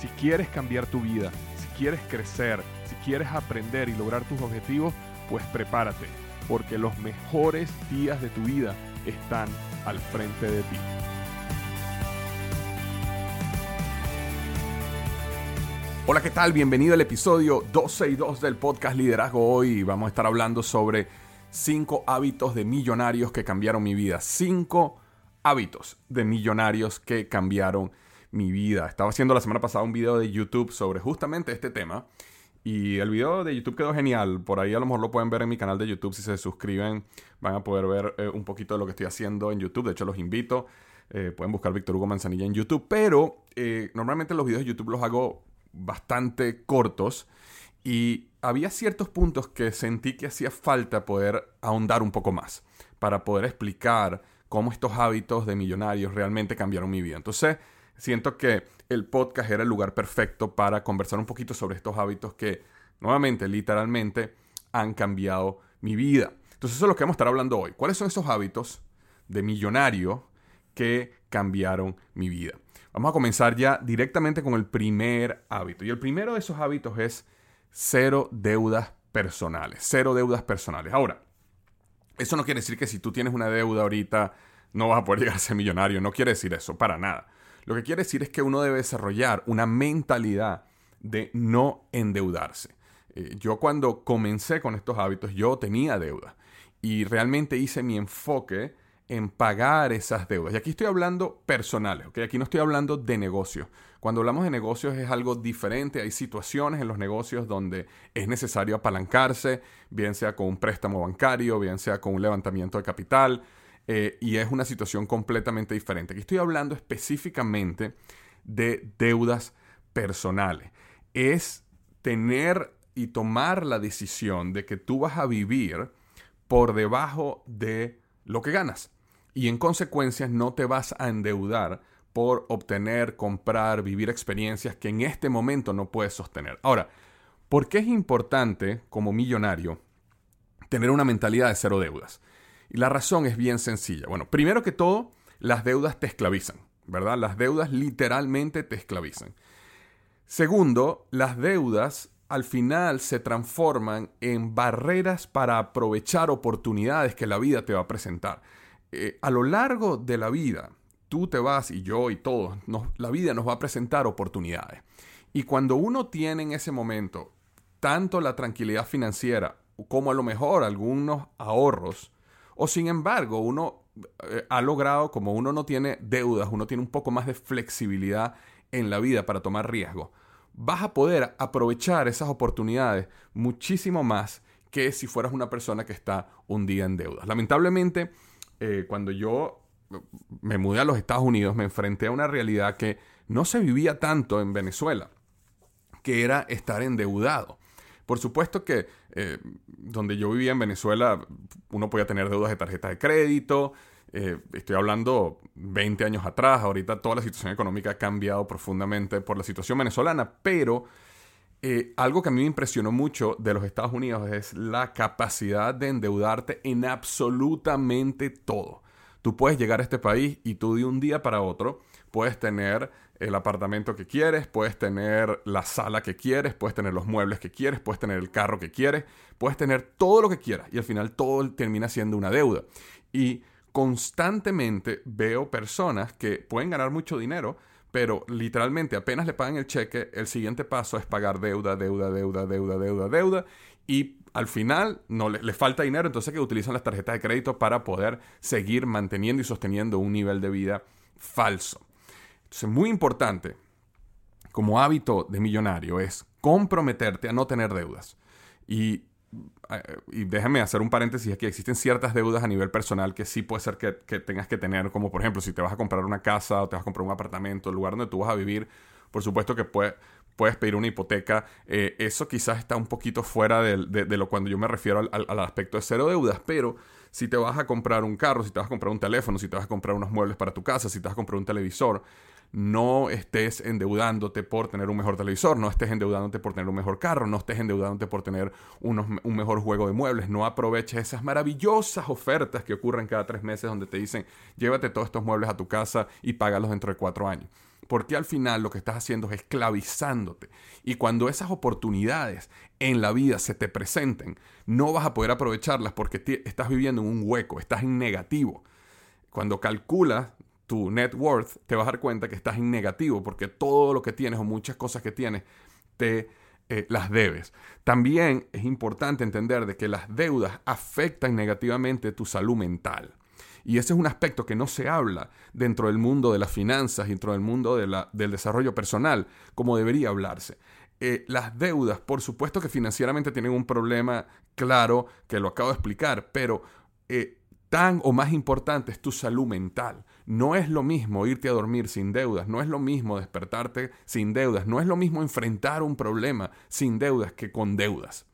Si quieres cambiar tu vida, si quieres crecer, si quieres aprender y lograr tus objetivos, pues prepárate, porque los mejores días de tu vida están al frente de ti. Hola, ¿qué tal? Bienvenido al episodio 12 y 2 del podcast Liderazgo. Hoy vamos a estar hablando sobre 5 hábitos de millonarios que cambiaron mi vida. 5 hábitos de millonarios que cambiaron mi vida. Estaba haciendo la semana pasada un video de YouTube sobre justamente este tema. Y el video de YouTube quedó genial. Por ahí a lo mejor lo pueden ver en mi canal de YouTube. Si se suscriben, van a poder ver eh, un poquito de lo que estoy haciendo en YouTube. De hecho, los invito. Eh, pueden buscar Víctor Hugo Manzanilla en YouTube. Pero eh, normalmente los videos de YouTube los hago bastante cortos y había ciertos puntos que sentí que hacía falta poder ahondar un poco más para poder explicar cómo estos hábitos de millonarios realmente cambiaron mi vida. Entonces, siento que el podcast era el lugar perfecto para conversar un poquito sobre estos hábitos que, nuevamente, literalmente, han cambiado mi vida. Entonces, eso es lo que vamos a estar hablando hoy. ¿Cuáles son esos hábitos de millonario que cambiaron mi vida? Vamos a comenzar ya directamente con el primer hábito. Y el primero de esos hábitos es cero deudas personales. Cero deudas personales. Ahora, eso no quiere decir que si tú tienes una deuda ahorita no vas a poder llegar a ser millonario. No quiere decir eso, para nada. Lo que quiere decir es que uno debe desarrollar una mentalidad de no endeudarse. Eh, yo cuando comencé con estos hábitos, yo tenía deuda y realmente hice mi enfoque en pagar esas deudas. Y aquí estoy hablando personales, ¿ok? Aquí no estoy hablando de negocios. Cuando hablamos de negocios es algo diferente. Hay situaciones en los negocios donde es necesario apalancarse, bien sea con un préstamo bancario, bien sea con un levantamiento de capital, eh, y es una situación completamente diferente. Aquí estoy hablando específicamente de deudas personales. Es tener y tomar la decisión de que tú vas a vivir por debajo de lo que ganas y en consecuencia no te vas a endeudar por obtener, comprar, vivir experiencias que en este momento no puedes sostener. Ahora, ¿por qué es importante como millonario tener una mentalidad de cero deudas? Y la razón es bien sencilla. Bueno, primero que todo, las deudas te esclavizan, ¿verdad? Las deudas literalmente te esclavizan. Segundo, las deudas al final se transforman en barreras para aprovechar oportunidades que la vida te va a presentar. Eh, a lo largo de la vida, tú te vas y yo y todos, la vida nos va a presentar oportunidades. Y cuando uno tiene en ese momento tanto la tranquilidad financiera como a lo mejor algunos ahorros, o sin embargo uno eh, ha logrado, como uno no tiene deudas, uno tiene un poco más de flexibilidad en la vida para tomar riesgo, vas a poder aprovechar esas oportunidades muchísimo más que si fueras una persona que está un día en deudas. Lamentablemente, eh, cuando yo me mudé a los Estados Unidos, me enfrenté a una realidad que no se vivía tanto en Venezuela, que era estar endeudado. Por supuesto que eh, donde yo vivía en Venezuela, uno podía tener deudas de tarjeta de crédito. Eh, estoy hablando 20 años atrás, ahorita toda la situación económica ha cambiado profundamente por la situación venezolana, pero eh, algo que a mí me impresionó mucho de los Estados Unidos es la capacidad de endeudarte en absolutamente todo. Tú puedes llegar a este país y tú de un día para otro puedes tener el apartamento que quieres, puedes tener la sala que quieres, puedes tener los muebles que quieres, puedes tener el carro que quieres, puedes tener todo lo que quieras y al final todo termina siendo una deuda. Y constantemente veo personas que pueden ganar mucho dinero, pero literalmente apenas le pagan el cheque, el siguiente paso es pagar deuda, deuda, deuda, deuda, deuda, deuda. Y al final no le, falta dinero, entonces que utilizan las tarjetas de crédito para poder seguir manteniendo y sosteniendo un nivel de vida falso. Entonces, muy importante como hábito de millonario es comprometerte a no tener deudas. Y eh, y déjame hacer un paréntesis aquí, existen ciertas deudas a nivel personal que sí puede ser que, tengas que tener, como por ejemplo si te vas a comprar una casa o te vas a comprar un apartamento, el lugar donde tú vas a vivir, por supuesto que puede, puedes pedir una hipoteca. Eh, eso quizás está un poquito fuera de, lo cuando yo me refiero al, al, aspecto de cero deudas, pero si te vas a comprar un carro, si te vas a comprar un teléfono, si te vas a comprar unos muebles para tu casa, si te vas a comprar un televisor, no estés endeudándote por tener un mejor televisor, no estés endeudándote por tener un mejor carro, no estés endeudándote por tener un mejor juego de muebles, no aproveches esas maravillosas ofertas que ocurren cada tres meses donde te dicen llévate todos estos muebles a tu casa y págalos dentro de cuatro años. Porque al final lo que estás haciendo es esclavizándote. Y cuando esas oportunidades en la vida se te presenten, no vas a poder aprovecharlas porque estás viviendo en un hueco, estás en negativo. Cuando calculas tu net worth, te vas a dar cuenta que estás en negativo porque todo lo que tienes o muchas cosas que tienes te eh, las debes. También es importante entender de que las deudas afectan negativamente tu salud mental. Y ese es un aspecto que no se habla dentro del mundo de las finanzas, dentro del mundo de la, del desarrollo personal, como debería hablarse. Eh, las deudas, por supuesto que financieramente tienen un problema claro, que lo acabo de explicar, pero eh, tan o más importante es tu salud mental. No es lo mismo irte a dormir sin deudas, no es lo mismo despertarte sin deudas, no es lo mismo enfrentar un problema sin deudas que con deudas.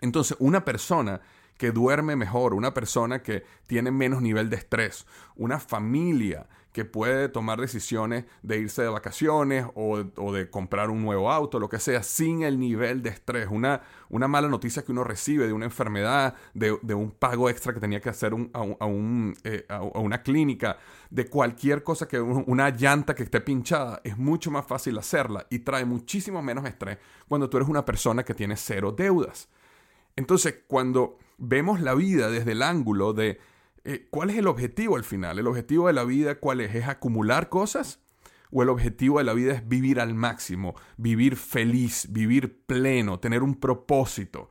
Entonces, una persona que duerme mejor, una persona que tiene menos nivel de estrés, una familia que puede tomar decisiones de irse de vacaciones o, de comprar un nuevo auto, lo que sea, sin el nivel de estrés. Una, una mala noticia que uno recibe de una enfermedad, de, un pago extra que tenía que hacer eh, a, a, una clínica, de cualquier cosa que una llanta que esté pinchada, es mucho más fácil hacerla y trae muchísimo menos estrés cuando tú eres una persona que tiene cero deudas. Entonces, cuando vemos la vida desde el ángulo de eh, ¿cuál es el objetivo al final? ¿El objetivo de la vida cuál es? ¿Es acumular cosas? ¿O el objetivo de la vida es vivir al máximo, vivir feliz, vivir pleno, tener un propósito?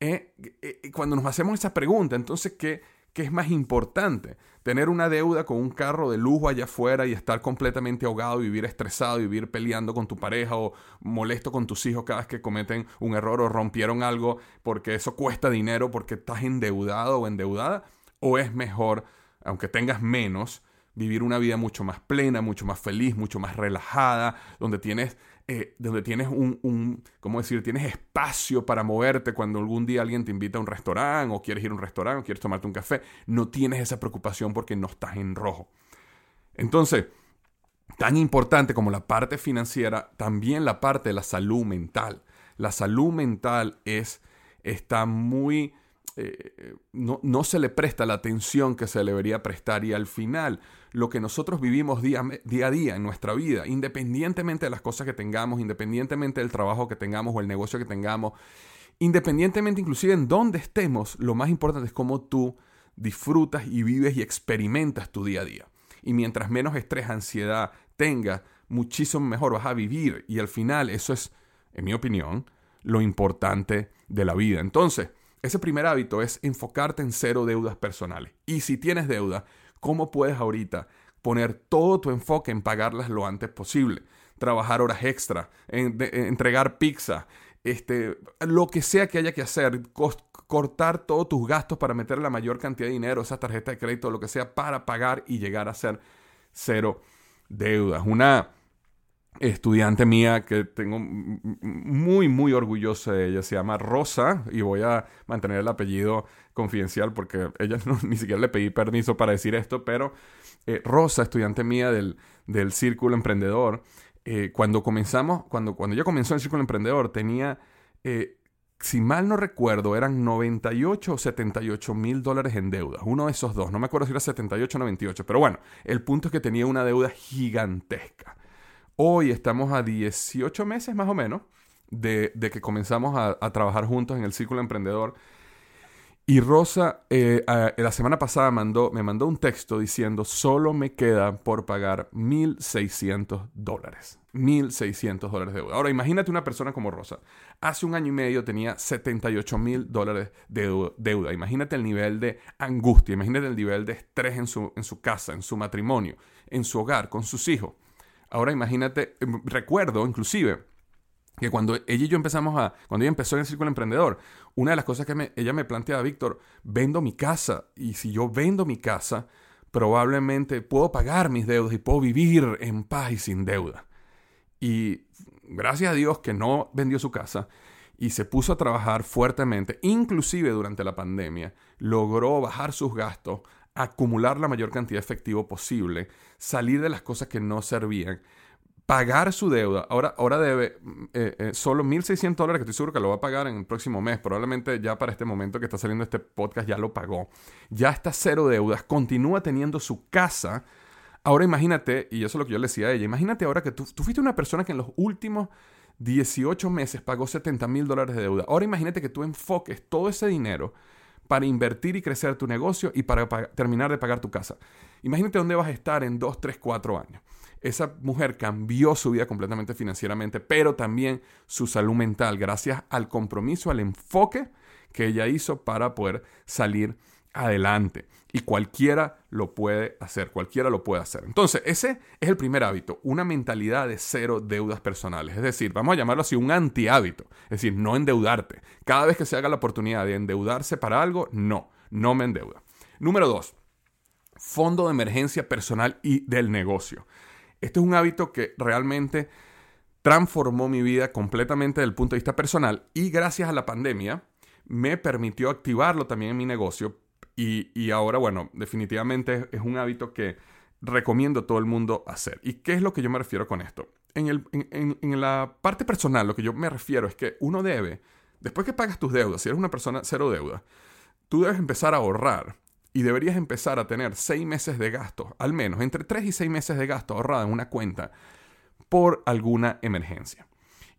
Eh, eh, cuando nos hacemos esa pregunta, entonces, ¿qué, ¿qué es más importante? ¿Tener una deuda con un carro de lujo allá afuera y estar completamente ahogado, vivir estresado, vivir peleando con tu pareja o molesto con tus hijos cada vez que cometen un error o rompieron algo porque eso cuesta dinero porque estás endeudado o endeudada? ¿O es mejor, aunque tengas menos, vivir una vida mucho más plena, mucho más feliz, mucho más relajada, donde tienes, eh, donde tienes un, un, ¿cómo decir? Tienes espacio para moverte cuando algún día alguien te invita a un restaurante o quieres ir a un restaurante o quieres tomarte un café. No tienes esa preocupación porque no estás en rojo. Entonces, tan importante como la parte financiera, también la parte de la salud mental. La salud mental es, está muy eh, no, no, se le presta la atención que se le debería prestar y al final lo que nosotros vivimos día, día, a día en nuestra vida, independientemente de las cosas que tengamos, independientemente del trabajo que tengamos o el negocio que tengamos, independientemente inclusive en dónde estemos, lo más importante es cómo tú disfrutas y vives y experimentas tu día a día. Y mientras menos estrés, ansiedad tengas, muchísimo mejor vas a vivir y al final eso es, en mi opinión, lo importante de la vida. Entonces, ese primer hábito es enfocarte en cero deudas personales. Y si tienes deuda, ¿cómo puedes ahorita poner todo tu enfoque en pagarlas lo antes posible? Trabajar horas extra, entregar pizza, este, lo que sea que haya que hacer, cortar todos tus gastos para meter la mayor cantidad de dinero, esa tarjeta de crédito, lo que sea, para pagar y llegar a ser cero deudas. Una estudiante mía que tengo muy, muy orgullosa de ella. Se llama Rosa y voy a mantener el apellido confidencial porque ella ni siquiera le pedí permiso para decir esto, pero eh, Rosa, estudiante mía del, del Círculo Emprendedor, eh, cuando comenzamos, cuando, cuando ella comenzó en el Círculo Emprendedor, tenía, eh, si mal no recuerdo, eran 98 o 78 mil dólares en deuda. Uno de esos dos, no me acuerdo si era 78 o 98, pero bueno, el punto es que tenía una deuda gigantesca. Hoy estamos a 18 meses más o menos de, que comenzamos a, trabajar juntos en el Círculo Emprendedor. Y Rosa eh, la semana pasada me mandó un texto diciendo, solo me queda por pagar 1.600 dólares. 1.600 dólares de deuda. Ahora imagínate una persona como Rosa. Hace un año y medio tenía 78 mil dólares de deuda. Imagínate el nivel de angustia, imagínate el nivel de estrés en su, en su casa, en su matrimonio, en su hogar, con sus hijos. Ahora imagínate, em, recuerdo inclusive que cuando ella y yo empezamos a, cuando ella empezó en el Círculo Emprendedor, una de las cosas que ella me planteaba, Víctor, vendo mi casa y si yo vendo mi casa, probablemente puedo pagar mis deudas y puedo vivir en paz y sin deuda. Y gracias a Dios que no vendió su casa y se puso a trabajar fuertemente, inclusive durante la pandemia, logró bajar sus gastos, acumular la mayor cantidad de efectivo posible, salir de las cosas que no servían, pagar su deuda. Ahora, ahora debe eh, eh, solo 1.600 dólares, que estoy seguro que lo va a pagar en el próximo mes. Probablemente ya para este momento que está saliendo este podcast ya lo pagó. Ya está cero deudas, continúa teniendo su casa. Ahora imagínate, y eso es lo que yo le decía a ella, imagínate ahora que tú, tú fuiste una persona que en los últimos 18 meses pagó 70 mil dólares de deuda. Ahora imagínate que tú enfoques todo ese dinero para invertir y crecer tu negocio y para terminar de pagar tu casa. Imagínate dónde vas a estar en 2, 3, 4 años. Esa mujer cambió su vida completamente financieramente, pero también su salud mental, gracias al compromiso, al enfoque que ella hizo para poder salir adelante. Y cualquiera lo puede hacer, cualquiera lo puede hacer. Entonces, ese es el primer hábito, una mentalidad de cero deudas personales. Es decir, vamos a llamarlo así, un antihábito. Es decir, no endeudarte. Cada vez que se haga la oportunidad de endeudarse para algo, no, no me endeuda. Número dos, fondo de emergencia personal y del negocio. Este es un hábito que realmente transformó mi vida completamente desde el punto de vista personal y gracias a la pandemia me permitió activarlo también en mi negocio y, ahora, bueno, definitivamente es un hábito que recomiendo a todo el mundo hacer. ¿Y qué es lo que yo me refiero con esto? En, el, en, la parte personal, lo que yo me refiero es que uno debe, después que pagas tus deudas, si eres una persona cero deuda, tú debes empezar a ahorrar y deberías empezar a tener seis meses de gasto, al menos entre tres y seis meses de gasto ahorrado en una cuenta por alguna emergencia.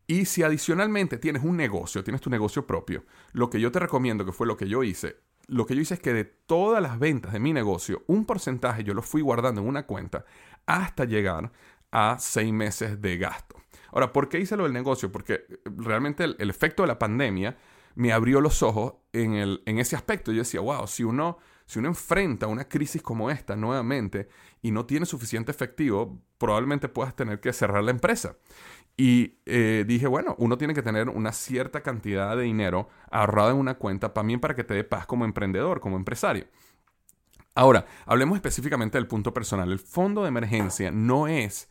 Y si adicionalmente tienes un negocio, tienes tu negocio propio, lo que yo te recomiendo, que fue lo que yo hice, lo que yo hice es que de todas las ventas de mi negocio, un porcentaje yo lo fui guardando en una cuenta hasta llegar a seis meses de gasto. Ahora, ¿por qué hice lo del negocio? Porque realmente el, efecto de la pandemia me abrió los ojos en, el, en ese aspecto. Yo decía, wow, si uno si uno enfrenta una crisis como esta nuevamente y no tiene suficiente efectivo, probablemente puedas tener que cerrar la empresa. Y eh, dije, bueno, uno tiene que tener una cierta cantidad de dinero ahorrado en una cuenta también para que te dé paz como emprendedor, como empresario. Ahora, hablemos específicamente del punto personal. El fondo de emergencia no es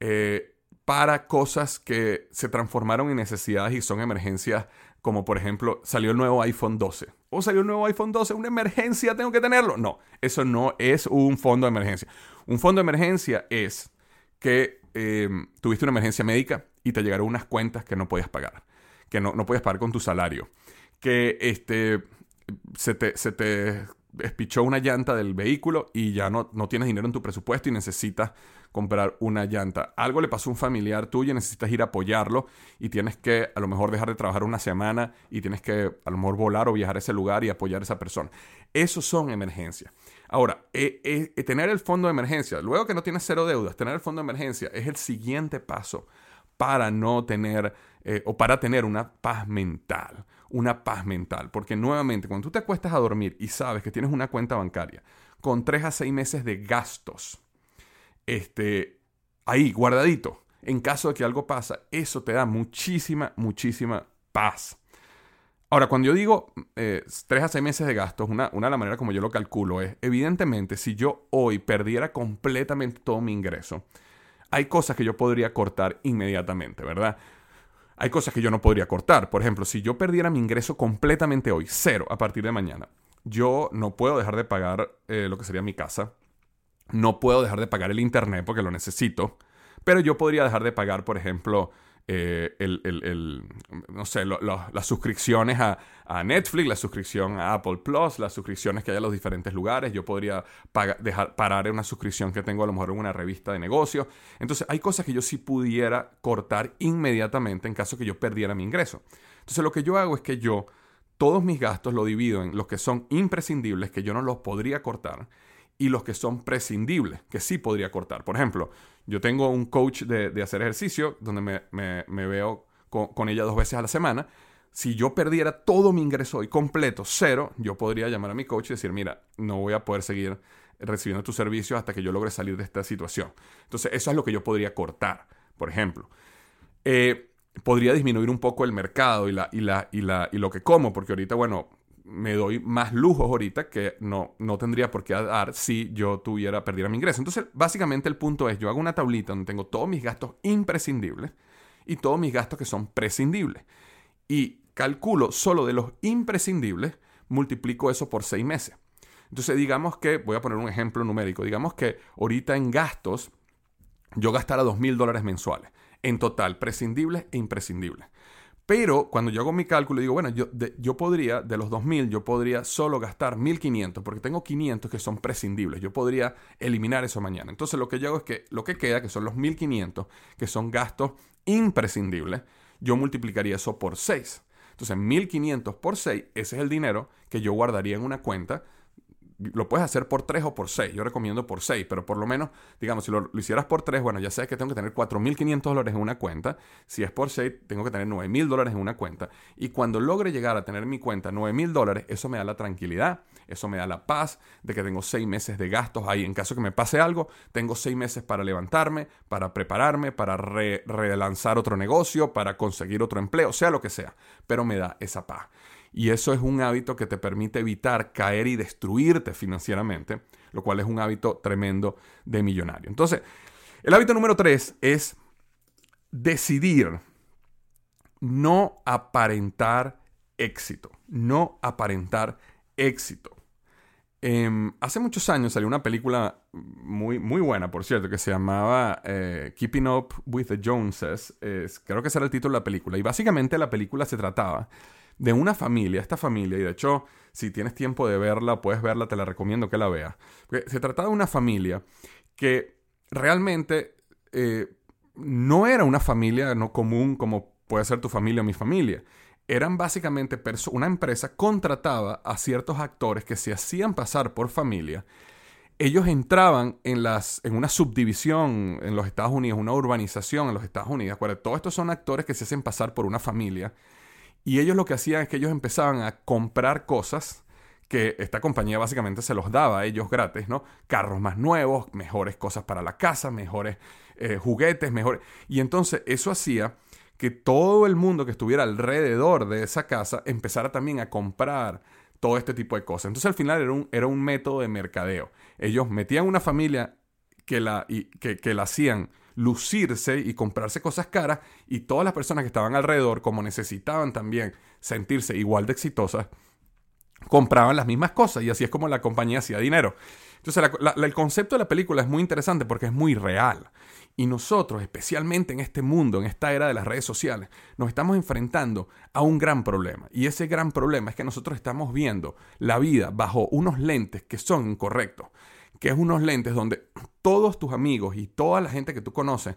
eh, para cosas que se transformaron en necesidades y son emergencias como por ejemplo salió el nuevo iPhone 12. O salió el nuevo iPhone 12, una emergencia, tengo que tenerlo. No, eso no es un fondo de emergencia. Un fondo de emergencia es que eh, tuviste una emergencia médica y te llegaron unas cuentas que no podías pagar, que no, no podías pagar con tu salario, que este, se, te, se te espichó una llanta del vehículo y ya no, no tienes dinero en tu presupuesto y necesitas comprar una llanta. Algo le pasó a un familiar tuyo, necesitas ir a apoyarlo y tienes que a lo mejor dejar de trabajar una semana y tienes que a lo mejor volar o viajar a ese lugar y apoyar a esa persona. Esos son emergencias. Ahora, eh, eh, tener el fondo de emergencia, luego que no tienes cero deudas, tener el fondo de emergencia es el siguiente paso para no tener eh, o para tener una paz mental, una paz mental. Porque nuevamente, cuando tú te acuestas a dormir y sabes que tienes una cuenta bancaria con tres a seis meses de gastos, este, ahí, guardadito, en caso de que algo pasa, eso te da muchísima, muchísima paz. Ahora, cuando yo digo eh, tres a seis meses de gastos, una, una de las maneras como yo lo calculo es, evidentemente, si yo hoy perdiera completamente todo mi ingreso, hay cosas que yo podría cortar inmediatamente, ¿verdad? Hay cosas que yo no podría cortar. Por ejemplo, si yo perdiera mi ingreso completamente hoy, cero a partir de mañana, yo no puedo dejar de pagar eh, lo que sería mi casa, no puedo dejar de pagar el internet porque lo necesito, pero yo podría dejar de pagar, por ejemplo, eh, el, no sé, las suscripciones a, Netflix, la suscripción a Apple Plus, las suscripciones que hay a los diferentes lugares. Yo podría dejar, parar una suscripción que tengo a lo mejor en una revista de negocio. Entonces, hay cosas que yo sí pudiera cortar inmediatamente en caso que yo perdiera mi ingreso. Entonces, lo que yo hago es que yo todos mis gastos los divido en los que son imprescindibles, que yo no los podría cortar, y los que son prescindibles, que sí podría cortar. Por ejemplo, yo tengo un coach de, hacer ejercicio donde me, veo con, ella dos veces a la semana. Si yo perdiera todo mi ingreso hoy completo, cero, yo podría llamar a mi coach y decir, mira, no voy a poder seguir recibiendo tus servicios hasta que yo logre salir de esta situación. Entonces, eso es lo que yo podría cortar, por ejemplo. Eh, podría disminuir un poco el mercado y, la, y, la, y, la, y lo que como, porque ahorita, bueno, me doy más lujos ahorita que no, no tendría por qué dar si yo tuviera, perdiera mi ingreso. Entonces, básicamente el punto es, yo hago una tablita donde tengo todos mis gastos imprescindibles y todos mis gastos que son prescindibles. Y calculo solo de los imprescindibles, multiplico eso por seis meses. Entonces digamos que, voy a poner un ejemplo numérico, digamos que ahorita en gastos yo gastara dos mil dólares mensuales, en total, prescindibles e imprescindibles. Pero cuando yo hago mi cálculo, digo, bueno, yo, yo podría, de los 2.000, yo podría solo gastar 1.500, porque tengo 500 que son prescindibles. Yo podría eliminar eso mañana. Entonces lo que yo hago es que lo que queda, que son los 1.500, que son gastos imprescindibles, yo multiplicaría eso por 6. Entonces 1.500 por 6, ese es el dinero que yo guardaría en una cuenta lo puedes hacer por 3 o por 6. Yo recomiendo por 6, pero por lo menos, digamos, si lo, hicieras por 3, bueno, ya sabes que tengo que tener 4.500 dólares en una cuenta. Si es por 6, tengo que tener 9.000 dólares en una cuenta. Y cuando logre llegar a tener mi cuenta 9.000 dólares, eso me da la tranquilidad, eso me da la paz de que tengo 6 meses de gastos ahí. En caso que me pase algo, tengo 6 meses para levantarme, para prepararme, para relanzar otro negocio, para conseguir otro empleo, sea lo que sea. Pero me da esa paz. Y eso es un hábito que te permite evitar caer y destruirte financieramente, lo cual es un hábito tremendo de millonario. Entonces, el hábito número tres es decidir no aparentar éxito, no aparentar éxito. Em, hace muchos años salió una película muy, muy buena, por cierto, que se llamaba eh, Keeping Up with the Joneses. creo que ese era el título de la película. Y básicamente la película se trataba de una familia, esta familia, y de hecho, si tienes tiempo de verla, puedes verla, te la recomiendo que la veas. se trataba de una familia que realmente eh, no era una familia no común como puede ser tu familia o mi familia. Eran básicamente una empresa contrataba a ciertos actores que se hacían pasar por familia. Ellos entraban en, las, en una subdivisión en los Estados Unidos, una urbanización en los Estados Unidos. Todos estos son actores que se hacen pasar por una familia y ellos lo que hacían es que ellos empezaban a comprar cosas que esta compañía básicamente se los daba a ellos gratis, ¿no? Carros más nuevos, mejores cosas para la casa, mejores eh, juguetes, mejores... Y entonces eso hacía que todo el mundo que estuviera alrededor de esa casa empezara también a comprar todo este tipo de cosas. Entonces al final era un, era un método de mercadeo. Ellos metían una familia que la, y, que, que la hacían lucirse y comprarse cosas caras y todas las personas que estaban alrededor, como necesitaban también sentirse igual de exitosas, compraban las mismas cosas y así es como la compañía hacía dinero. Entonces el concepto de la película es muy interesante porque es muy real. Y nosotros, especialmente en este mundo, en esta era de las redes sociales, nos estamos enfrentando a un gran problema. Y ese gran problema es que nosotros estamos viendo la vida bajo unos lentes que son incorrectos que es unos lentes donde todos tus amigos y toda la gente que tú conoces,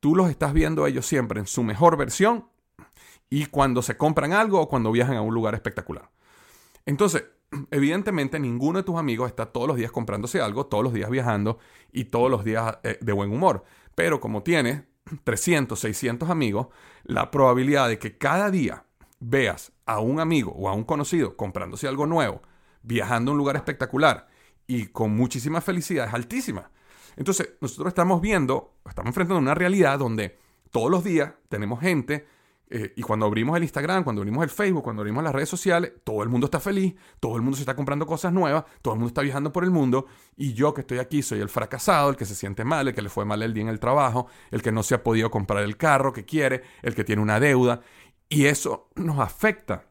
tú los estás viendo ellos siempre en su mejor versión y cuando se compran algo o cuando viajan a un lugar espectacular. Entonces, evidentemente ninguno de tus amigos está todos los días comprándose algo, todos los días viajando y todos los días eh, de buen humor. Pero como tienes 300, 600 amigos, la probabilidad de que cada día veas a un amigo o a un conocido comprándose algo nuevo, viajando a un lugar espectacular y con muchísima felicidad es altísima. Entonces, nosotros estamos viendo, estamos enfrentando una realidad donde todos los días tenemos gente eh, y cuando abrimos el Instagram, cuando abrimos el Facebook, cuando abrimos las redes sociales, todo el mundo está feliz, todo el mundo se está comprando cosas nuevas, todo el mundo está viajando por el mundo y yo que estoy aquí soy el fracasado, el que se siente mal, el que le fue mal el día en el trabajo, el que no se ha podido comprar el carro que quiere, el que tiene una deuda y eso nos afecta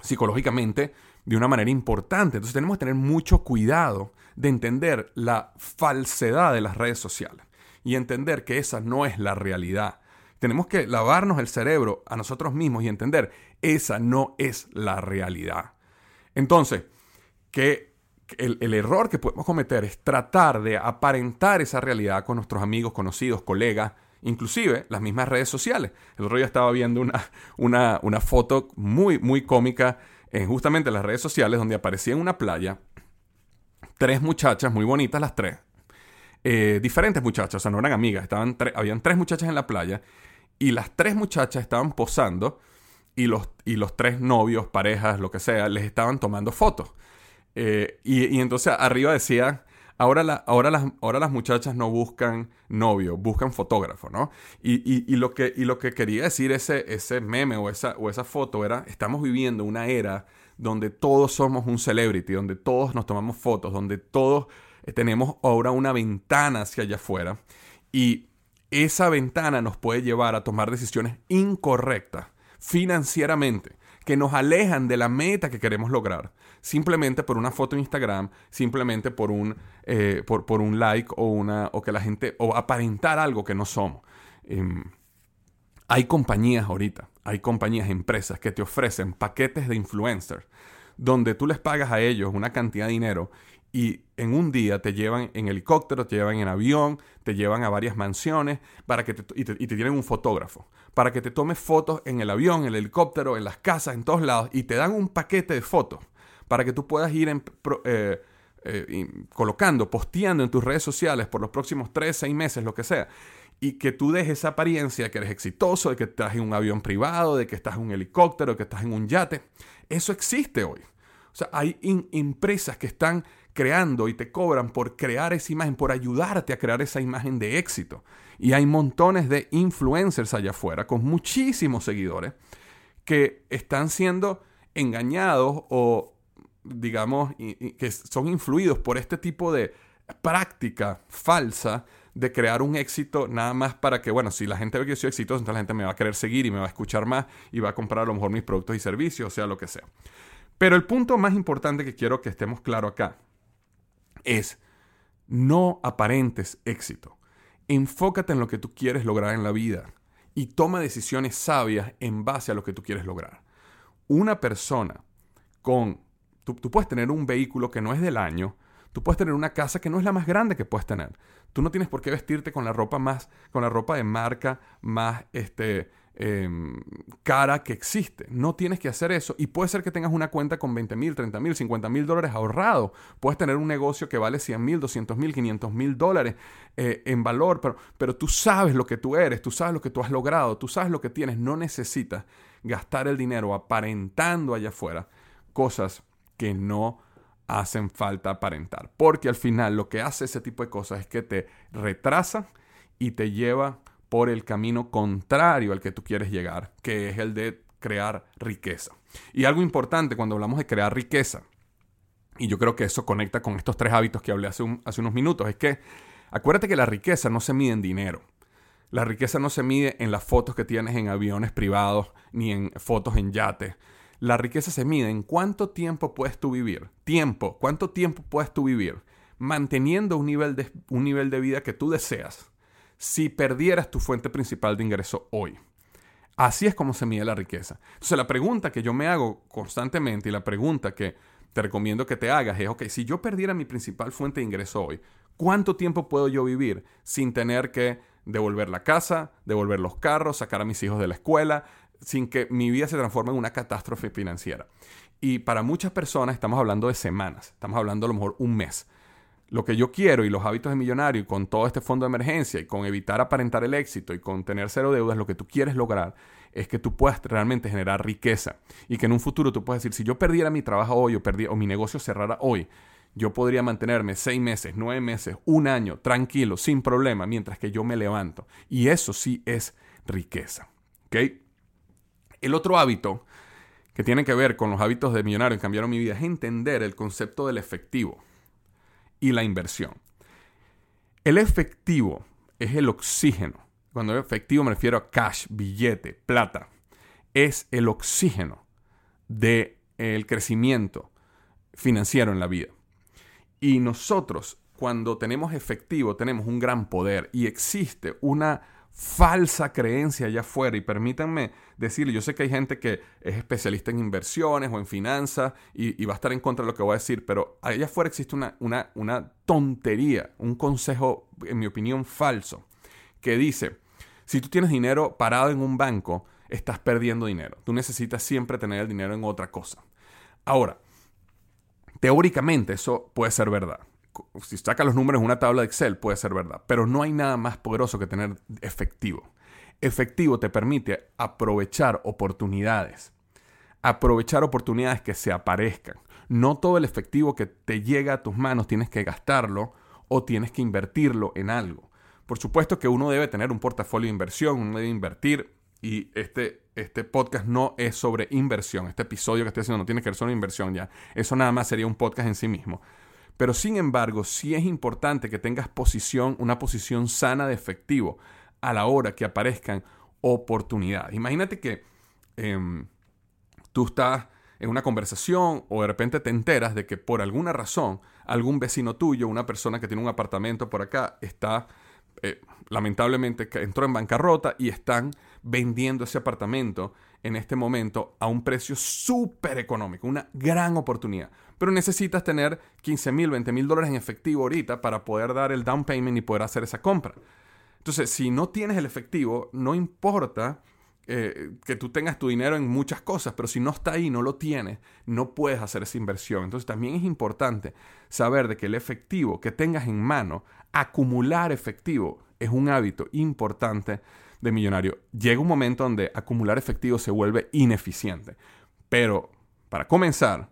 psicológicamente de una manera importante. Entonces tenemos que tener mucho cuidado de entender la falsedad de las redes sociales y entender que esa no es la realidad. Tenemos que lavarnos el cerebro a nosotros mismos y entender, esa no es la realidad. Entonces, que el, error que podemos cometer es tratar de aparentar esa realidad con nuestros amigos, conocidos, colegas, inclusive las mismas redes sociales. El otro día estaba viendo una, una, una foto muy, muy cómica en justamente las redes sociales donde aparecía en una playa tres muchachas muy bonitas las tres. Eh, diferentes muchachas, o sea, no eran amigas, estaban habían tres muchachas en la playa y las tres muchachas estaban posando y los, y los tres novios, parejas, lo que sea, les estaban tomando fotos. Eh, y, y, entonces arriba decía Ahora, ahora, las, ahora las muchachas no buscan novio, buscan fotógrafo, ¿no? Y, lo, que, y lo que quería decir ese, ese meme o esa, o esa foto era, estamos viviendo una era donde todos somos un celebrity, donde todos nos tomamos fotos, donde todos eh, tenemos ahora una ventana hacia allá afuera. Y esa ventana nos puede llevar a tomar decisiones incorrectas financieramente que nos alejan de la meta que queremos lograr, simplemente por una foto en Instagram, simplemente por un, eh, por, un like o, una, o que la gente, o aparentar algo que no somos. Em, hay compañías ahorita, hay compañías, empresas que te ofrecen paquetes de influencers, donde tú les pagas a ellos una cantidad de dinero y en un día te llevan en helicóptero, te llevan en avión, te llevan a varias mansiones para que y, te, tienen un fotógrafo para que te tomes fotos en el avión, en el helicóptero, en las casas, en todos lados y te dan un paquete de fotos para que tú puedas ir eh, eh, colocando, posteando en tus redes sociales por los próximos 3, 6 meses, lo que sea. Y que tú dejes esa apariencia de que eres exitoso, de que estás en un avión privado, de que estás en un helicóptero, de que estás en un yate. Eso existe hoy. O sea, hay empresas que están creando y te cobran por crear esa imagen, por ayudarte a crear esa imagen de éxito. Y hay montones de influencers allá afuera con muchísimos seguidores que están siendo engañados o, digamos, que son influidos por este tipo de práctica falsa de crear un éxito nada más para que, bueno, si la gente ve que soy exitoso, entonces la gente me va a querer seguir y me va a escuchar más y va a comprar a lo mejor mis productos y servicios, o sea, lo que sea. Pero el punto más importante que quiero que estemos claro acá es no aparentes éxito. Enfócate en lo que tú quieres lograr en la vida y toma decisiones sabias en base a lo que tú quieres lograr. Una persona con... Tú, puedes tener un vehículo que no es del año, tú puedes tener una casa que no es la más grande que puedes tener. Tú no tienes por qué vestirte con la ropa más, con la ropa de marca más, este, Em, cara que existe. No tienes que hacer eso. Y puede ser que tengas una cuenta con 20 mil, 30 mil, 50 mil dólares ahorrado. Puedes tener un negocio que vale 100 mil, 200 mil, 500 mil dólares eh, en valor. Pero, pero tú sabes lo que tú eres, tú sabes lo que tú has logrado, tú sabes lo que tienes. No necesitas gastar el dinero aparentando allá afuera cosas que no hacen falta aparentar. Porque al final lo que hace ese tipo de cosas es que te retrasa y te lleva por el camino contrario al que tú quieres llegar, que es el de crear riqueza. Y algo importante cuando hablamos de crear riqueza, y yo creo que eso conecta con estos tres hábitos que hablé hace, unos minutos, es que acuérdate que la riqueza no se mide en dinero. La riqueza no se mide en las fotos que tienes en aviones privados ni en fotos en yates. La riqueza se mide en cuánto tiempo puedes tú vivir. Tiempo, cuánto tiempo puedes tú vivir manteniendo un nivel de, un nivel de vida que tú deseas si perdieras tu fuente principal de ingreso hoy. Así es como se mide la riqueza. Entonces la pregunta que yo me hago constantemente y la pregunta que te recomiendo que te hagas es, ok, si yo perdiera mi principal fuente de ingreso hoy, ¿cuánto tiempo puedo yo vivir sin tener que devolver la casa, devolver los carros, sacar a mis hijos de la escuela, sin que mi vida se transforme en una catástrofe financiera? Y para muchas personas estamos hablando de semanas, estamos hablando a lo mejor un mes. Lo que yo quiero y los hábitos de millonario con todo este fondo de emergencia y con evitar aparentar el éxito y con tener cero deudas, lo que tú quieres lograr es que tú puedas realmente generar riqueza y que en un futuro tú puedas decir, si yo perdiera mi trabajo hoy o, o mi negocio cerrara hoy, yo podría mantenerme seis meses, nueve meses, un año, tranquilo, sin problema, mientras que yo me levanto. Y eso sí es riqueza. El otro hábito que tiene que ver con los hábitos de millonario que cambiaron mi vida es entender el concepto del efectivo y la inversión. El efectivo es el oxígeno. Cuando efectivo me refiero a cash, billete, plata. Es el oxígeno del el crecimiento financiero en la vida. Y nosotros, cuando tenemos efectivo, tenemos un gran poder y existe una falsa creencia allá afuera. Y permítanme decirle, yo sé que hay gente que es especialista en inversiones o en finanzas y, va a estar en contra de lo que voy a decir, pero allá afuera existe una, una, tontería, un consejo, en mi opinión, falso, que dice, si tú tienes dinero parado en un banco, estás perdiendo dinero. Tú necesitas siempre tener el dinero en otra cosa. Ahora, teóricamente eso puede ser verdad si saca los números en una tabla de Excel, puede ser verdad. Pero no hay nada más poderoso que tener efectivo. Efectivo te permite aprovechar oportunidades. Aprovechar oportunidades que se aparezcan. No todo el efectivo que te llega a tus manos tienes que gastarlo o tienes que invertirlo en algo. Por supuesto que uno debe tener un portafolio de inversión, uno debe invertir y este, este podcast no es sobre inversión. Este episodio que estoy haciendo no tiene que ver sobre inversión ya. Eso nada más sería un podcast en sí mismo. Pero sin embargo, sí es importante que tengas posición, una posición sana de efectivo a la hora que aparezcan oportunidades. Imagínate que em, tú estás en una conversación o de repente te enteras de que por alguna razón algún vecino tuyo, una persona que tiene un apartamento por acá, está eh, lamentablemente entró en bancarrota y están vendiendo ese apartamento en este momento a un precio súper económico, una gran oportunidad. Pero necesitas tener 15 mil, 20 mil dólares en efectivo ahorita para poder dar el down payment y poder hacer esa compra. Entonces, si no tienes el efectivo, no importa eh, que tú tengas tu dinero en muchas cosas, pero si no está ahí, no lo tienes, no puedes hacer esa inversión. Entonces también es importante saber de que el efectivo que tengas en mano, acumular efectivo, es un hábito importante de millonario. Llega un momento donde acumular efectivo se vuelve ineficiente. Pero para comenzar,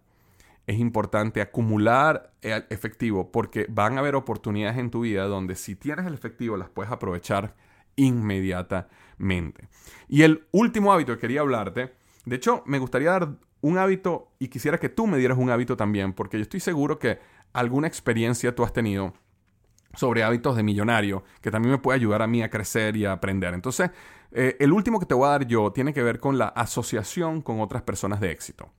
es importante acumular efectivo porque van a haber oportunidades en tu vida donde si tienes el efectivo las puedes aprovechar inmediatamente. Y el último hábito que quería hablarte, de hecho me gustaría dar un hábito y quisiera que tú me dieras un hábito también porque yo estoy seguro que alguna experiencia tú has tenido sobre hábitos de millonario que también me puede ayudar a mí a crecer y a aprender. Entonces, eh, el último que te voy a dar yo tiene que ver con la asociación con otras personas de éxito.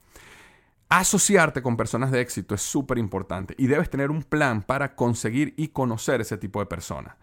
Asociarte con personas de éxito es súper importante y debes tener un plan para conseguir y conocer ese tipo de personas.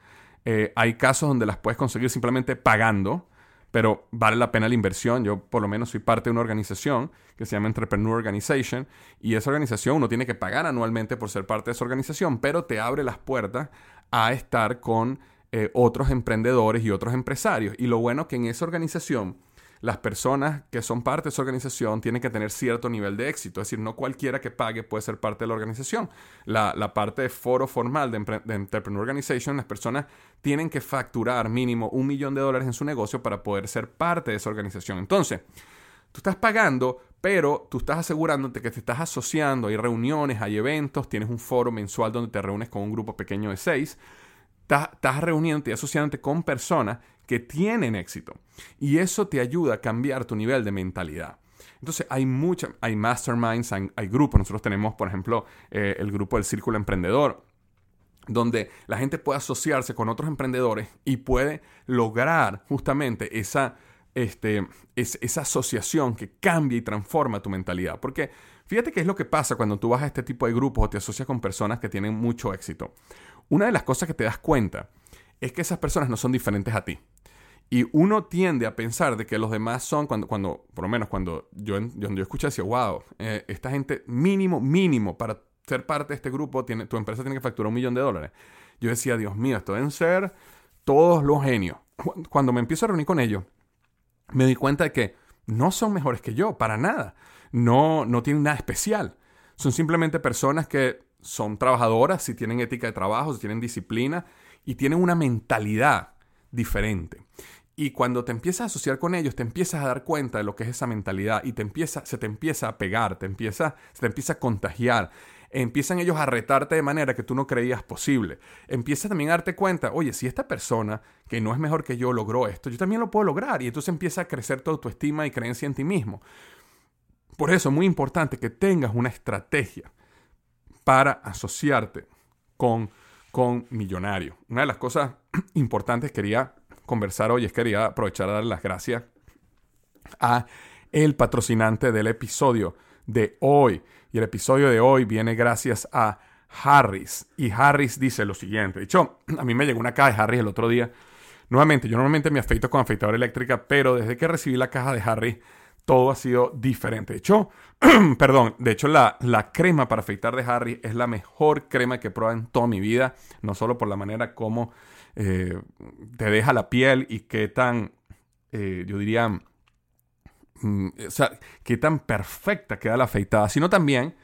Eh, hay casos donde las puedes conseguir simplemente pagando, pero vale la pena la inversión. Yo por lo menos soy parte de una organización que se llama Entrepreneur Organization y esa organización uno tiene que pagar anualmente por ser parte de esa organización, pero te abre las puertas a estar con eh, otros emprendedores y otros empresarios. Y lo bueno que en esa organización las personas que son parte de esa organización tienen que tener cierto nivel de éxito. Es decir, no cualquiera que pague puede ser parte de la organización. La, parte de foro formal de, Entrepreneur Organization, las personas tienen que facturar mínimo un millón de dólares en su negocio para poder ser parte de esa organización. Entonces, tú estás pagando, pero tú estás asegurándote que te estás asociando. Hay reuniones, hay eventos, tienes un foro mensual donde te reúnes con un grupo pequeño de seis. Estás reuniéndote y asociándote con personas que tienen éxito. Y eso te ayuda a cambiar tu nivel de mentalidad. Entonces hay muchas, hay masterminds, hay, grupos. Nosotros tenemos, por ejemplo, eh, el grupo del Círculo Emprendedor, donde la gente puede asociarse con otros emprendedores y puede lograr justamente esa, este, esa asociación que cambia y transforma tu mentalidad. Porque fíjate qué es lo que pasa cuando tú vas a este tipo de grupos o te asocias con personas que tienen mucho éxito. Una de las cosas que te das cuenta es que esas personas no son diferentes a ti. Y uno tiende a pensar de que los demás son, cuando, cuando por lo menos cuando yo, yo, yo escuché, decía, wow, eh, esta gente mínimo, mínimo, para ser parte de este grupo, tiene, tu empresa tiene que facturar un millón de dólares. Yo decía, Dios mío, esto deben ser todos los genios. Cuando me empiezo a reunir con ellos, me di cuenta de que no son mejores que yo, para nada. No, no tienen nada especial. Son simplemente personas que son trabajadoras, si tienen ética de trabajo, si tienen disciplina y tienen una mentalidad diferente. Y cuando te empiezas a asociar con ellos, te empiezas a dar cuenta de lo que es esa mentalidad y te empieza, se te empieza a pegar, te empieza, se te empieza a contagiar. Empiezan ellos a retarte de manera que tú no creías posible. Empiezas también a darte cuenta, oye, si esta persona que no es mejor que yo logró esto, yo también lo puedo lograr. Y entonces empieza a crecer tu autoestima y creencia en ti mismo. Por eso es muy importante que tengas una estrategia para asociarte con, con millonarios. Una de las cosas importantes quería conversar hoy es quería aprovechar a dar las gracias a el patrocinante del episodio de hoy. Y el episodio de hoy viene gracias a Harris. Y Harris dice lo siguiente. De hecho, a mí me llegó una caja de Harris el otro día. Nuevamente, yo normalmente me afeito con afeitadora eléctrica, pero desde que recibí la caja de Harris, todo ha sido diferente. De hecho, perdón, de hecho la, la, crema para afeitar de Harris es la mejor crema que he probado en toda mi vida. No solo por la manera como eh, te deja la piel y qué tan, eh, yo diría, mm, o sea, qué tan perfecta queda la afeitada, sino también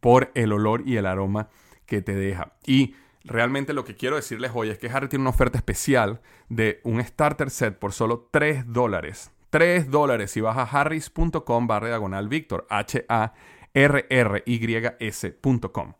por el olor y el aroma que te deja. Y realmente lo que quiero decirles hoy es que Harry tiene una oferta especial de un starter set por solo 3 dólares. 3 dólares si vas a harris.com barra diagonal Víctor. H-A-R-R-Y-S.com.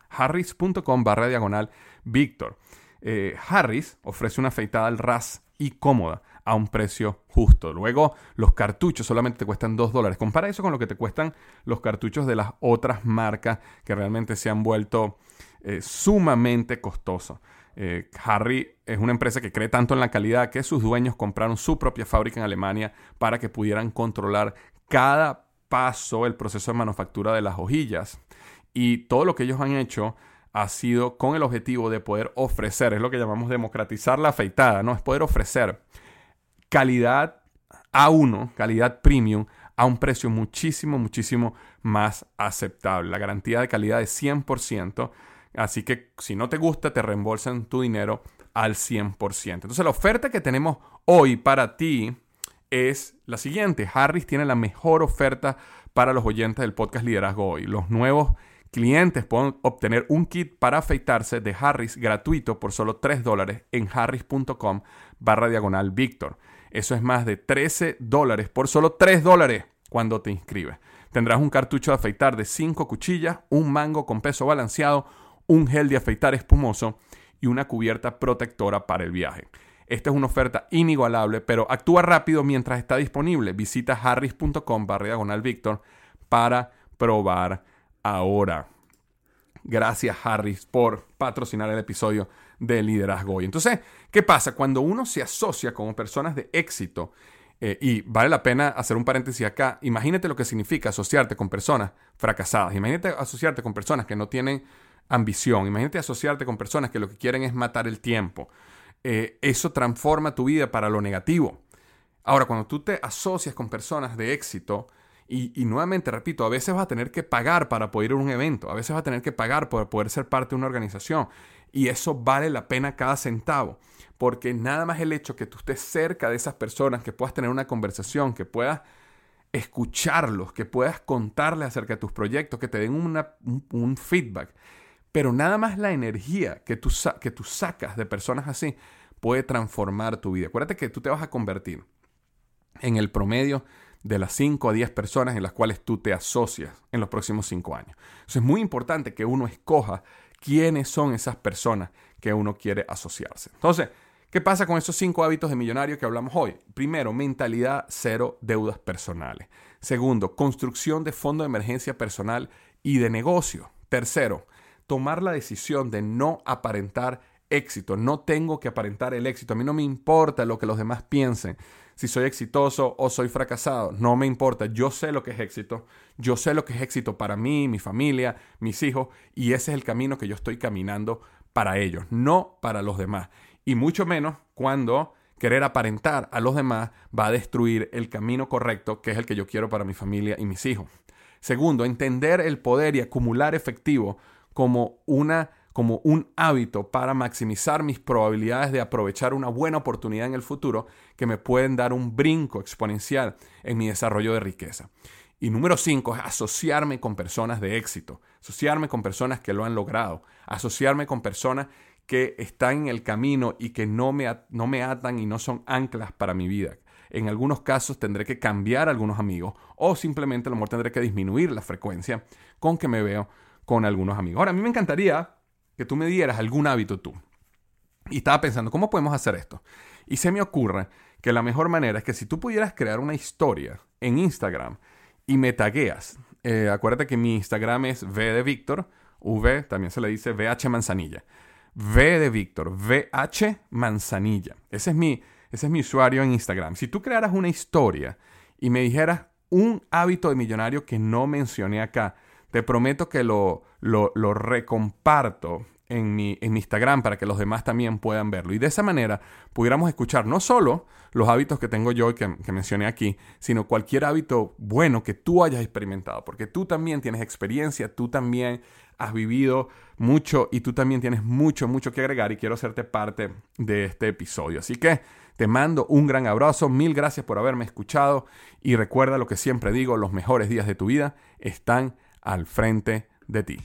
Harris.com barra diagonal Víctor. Eh, Harris ofrece una afeitada al ras y cómoda a un precio justo. Luego, los cartuchos solamente te cuestan 2 dólares. Compara eso con lo que te cuestan los cartuchos de las otras marcas que realmente se han vuelto eh, sumamente costosos. Eh, Harry es una empresa que cree tanto en la calidad que sus dueños compraron su propia fábrica en Alemania para que pudieran controlar cada paso, el proceso de manufactura de las hojillas. Y todo lo que ellos han hecho ha sido con el objetivo de poder ofrecer, es lo que llamamos democratizar la afeitada, ¿no? Es poder ofrecer calidad A1, calidad premium, a un precio muchísimo, muchísimo más aceptable. La garantía de calidad es 100%, así que si no te gusta, te reembolsan tu dinero al 100%. Entonces la oferta que tenemos hoy para ti es la siguiente. Harris tiene la mejor oferta para los oyentes del podcast Liderazgo Hoy. Los nuevos clientes pueden obtener un kit para afeitarse de Harris gratuito por solo 3 dólares en harris.com barra diagonal Víctor. Eso es más de 13 dólares por solo 3 dólares cuando te inscribes. Tendrás un cartucho de afeitar de 5 cuchillas, un mango con peso balanceado, un gel de afeitar espumoso y una cubierta protectora para el viaje. Esta es una oferta inigualable, pero actúa rápido mientras está disponible. Visita harris.com barra diagonal Víctor para probar ahora. Gracias Harris por patrocinar el episodio de Liderazgo Hoy. Entonces, ¿qué pasa? Cuando uno se asocia con personas de éxito, eh, y vale la pena hacer un paréntesis acá, imagínate lo que significa asociarte con personas fracasadas, imagínate asociarte con personas que no tienen ambición, imagínate asociarte con personas que lo que quieren es matar el tiempo. Eh, eso transforma tu vida para lo negativo. Ahora, cuando tú te asocias con personas de éxito, y, nuevamente, repito, a veces vas a tener que pagar para poder ir a un evento, a veces vas a tener que pagar para poder ser parte de una organización. Y eso vale la pena cada centavo, porque nada más el hecho que tú estés cerca de esas personas, que puedas tener una conversación, que puedas escucharlos, que puedas contarles acerca de tus proyectos, que te den un, feedback. Pero nada más la energía que tú, que tú sacas de personas así puede transformar tu vida. Acuérdate que tú te vas a convertir en el promedio de las 5 a 10 personas en las cuales tú te asocias en los próximos 5 años. Entonces es muy importante que uno escoja quiénes son esas personas que uno quiere asociarse. Entonces, ¿qué pasa con esos 5 hábitos de millonario que hablamos hoy? Primero, mentalidad cero deudas personales. Segundo, construcción de fondo de emergencia personal y de negocio. Tercero, tomar la decisión de no aparentar éxito. No tengo que aparentar el éxito. A mí no me importa lo que los demás piensen si soy exitoso o soy fracasado, no me importa, yo sé lo que es éxito, yo sé lo que es éxito para mí, mi familia, mis hijos, y ese es el camino que yo estoy caminando para ellos, no para los demás. Y mucho menos cuando querer aparentar a los demás va a destruir el camino correcto, que es el que yo quiero para mi familia y mis hijos. Segundo, entender el poder y acumular efectivo como una como un hábito para maximizar mis probabilidades de aprovechar una buena oportunidad en el futuro que me pueden dar un brinco exponencial en mi desarrollo de riqueza. Y número cinco es asociarme con personas de éxito, asociarme con personas que lo han logrado, asociarme con personas que están en el camino y que no me, no me atan y no son anclas para mi vida. En algunos casos tendré que cambiar algunos amigos o simplemente a lo mejor tendré que disminuir la frecuencia con que me veo con algunos amigos. Ahora, a mí me encantaría que tú me dieras algún hábito tú. Y estaba pensando, ¿cómo podemos hacer esto? Y se me ocurre que la mejor manera es que si tú pudieras crear una historia en Instagram y me tagueas, eh, acuérdate que mi Instagram es V de Víctor, V también se le dice VH Manzanilla. V de Víctor, VH Manzanilla. Ese es, mi, ese es mi usuario en Instagram. Si tú crearas una historia y me dijeras un hábito de millonario que no mencioné acá, te prometo que lo, lo, lo recomparto en mi, en Instagram para que los demás también puedan verlo. Y de esa manera pudiéramos escuchar no solo los hábitos que tengo yo y que, que, mencioné aquí, sino cualquier hábito bueno que tú hayas experimentado, porque tú también tienes experiencia, tú también has vivido mucho y tú también tienes mucho, mucho que agregar y quiero hacerte parte de este episodio. Así que te mando un gran abrazo, mil gracias por haberme escuchado y recuerda lo que siempre digo, los mejores días de tu vida están al frente de ti.